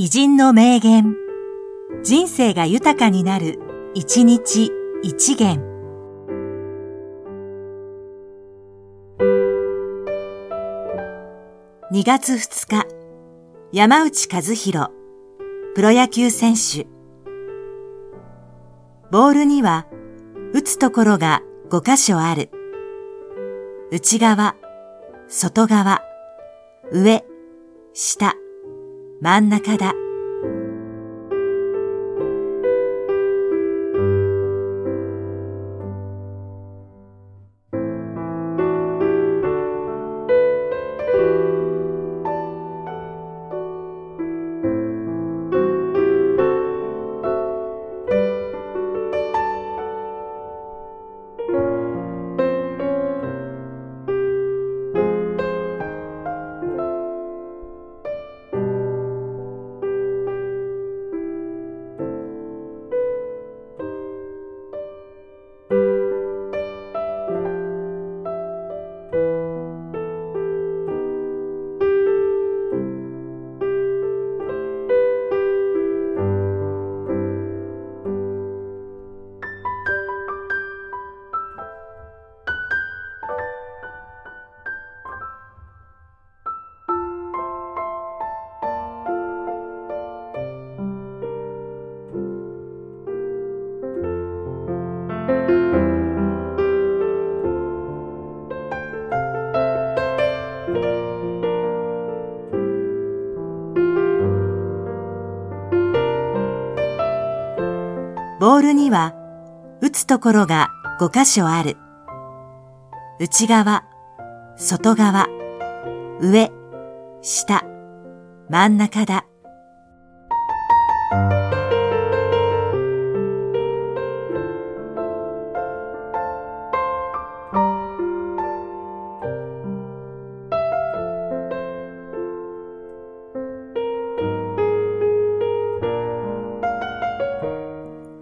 偉人の名言。人生が豊かになる、一日一元。2月2日、山内和弘、プロ野球選手。ボールには、打つところが5箇所ある。内側、外側、上、下。真ん中だ。ボールには打つところが5箇所ある。内側、外側、上、下、真ん中だ。